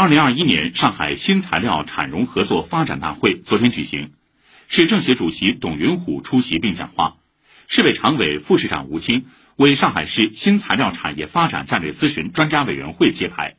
二零二一年上海新材料产融合作发展大会昨天举行，市政协主席董云虎出席并讲话，市委常委、副市长吴清为上海市新材料产业发展战略咨询专家委员会揭牌。